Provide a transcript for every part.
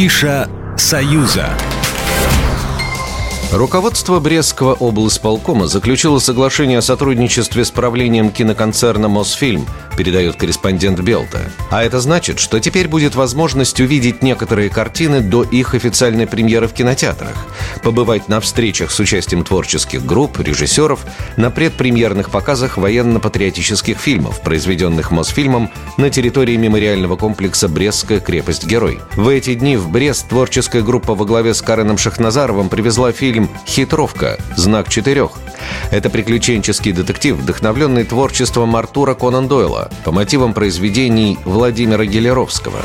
Афиша «Союза». Руководство Брестского облсполкома заключило соглашение о сотрудничестве с правлением киноконцерна «Мосфильм», передает корреспондент Белта. А это значит, что теперь будет возможность увидеть некоторые картины до их официальной премьеры в кинотеатрах, побывать на встречах с участием творческих групп, режиссеров, на предпремьерных показах военно-патриотических фильмов, произведенных Мосфильмом на территории мемориального комплекса «Брестская крепость-герой». В эти дни в Брест творческая группа во главе с Кареном Шахназаровым привезла фильм фильм «Хитровка. Знак четырех». Это приключенческий детектив, вдохновленный творчеством Артура Конан Дойла по мотивам произведений Владимира Гелеровского.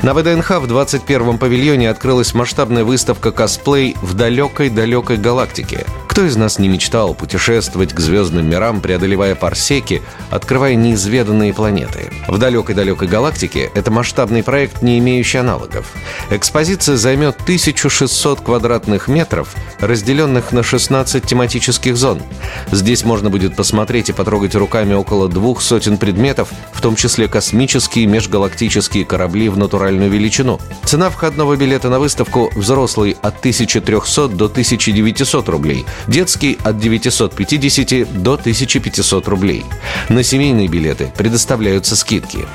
На ВДНХ в 21-м павильоне открылась масштабная выставка косплей в далекой-далекой галактике. Кто из нас не мечтал путешествовать к звездным мирам, преодолевая парсеки, открывая неизведанные планеты? В далекой-далекой галактике это масштабный проект, не имеющий аналогов. Экспозиция займет 1600 квадратных метров, разделенных на 16 тематических зон. Здесь можно будет посмотреть и потрогать руками около двух сотен предметов, в том числе космические и межгалактические корабли в натуральную величину. Цена входного билета на выставку взрослый от 1300 до 1900 рублей, детский от 950 до 1500 рублей. На семейные билеты предоставляются скидки.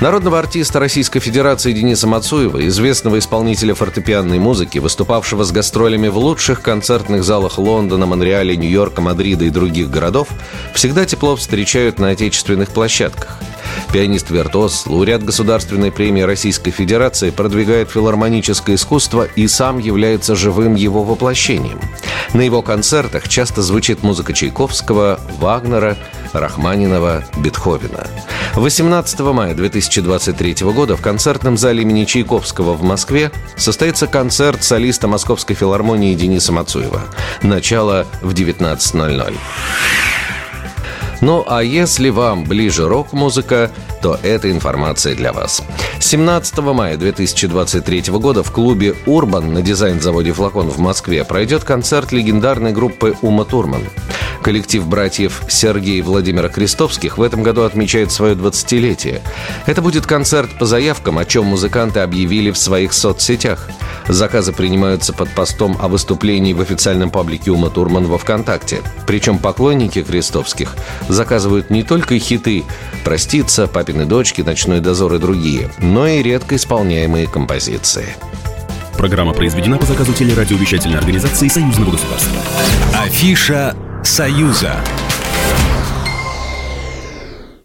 Народного артиста Российской Федерации Дениса Мацуева, известного исполнителя фортепианной музыки, выступавшего с гастролями в лучших концертных залах Лондона, Монреаля, Нью-Йорка, Мадрида и других городов, всегда тепло встречают на отечественных площадках. Пианист-виртуоз, лауреат Государственной премии Российской Федерации, продвигает филармоническое искусство и сам является живым его воплощением. На его концертах часто звучит музыка Чайковского, Вагнера, Рахманинова, Бетховена. 18 мая 2023 года в концертном зале имени Чайковского в Москве состоится концерт солиста Московской филармонии Дениса Мацуева. Начало в 19.00. Ну а если вам ближе рок-музыка, то эта информация для вас. 17 мая 2023 года в клубе «Урбан» на дизайн-заводе «Флакон» в Москве пройдет концерт легендарной группы «Ума Турман». Коллектив братьев Сергей и Владимира Крестовских в этом году отмечает свое 20-летие. Это будет концерт по заявкам, о чем музыканты объявили в своих соцсетях. Заказы принимаются под постом о выступлении в официальном паблике Ума Турман во ВКонтакте. Причем поклонники Крестовских заказывают не только хиты «Проститься», «Папины дочки», «Ночной дозор» и другие, но и редко исполняемые композиции. Программа произведена по заказу телерадиовещательной организации Союзного государства. Афиша «Союза».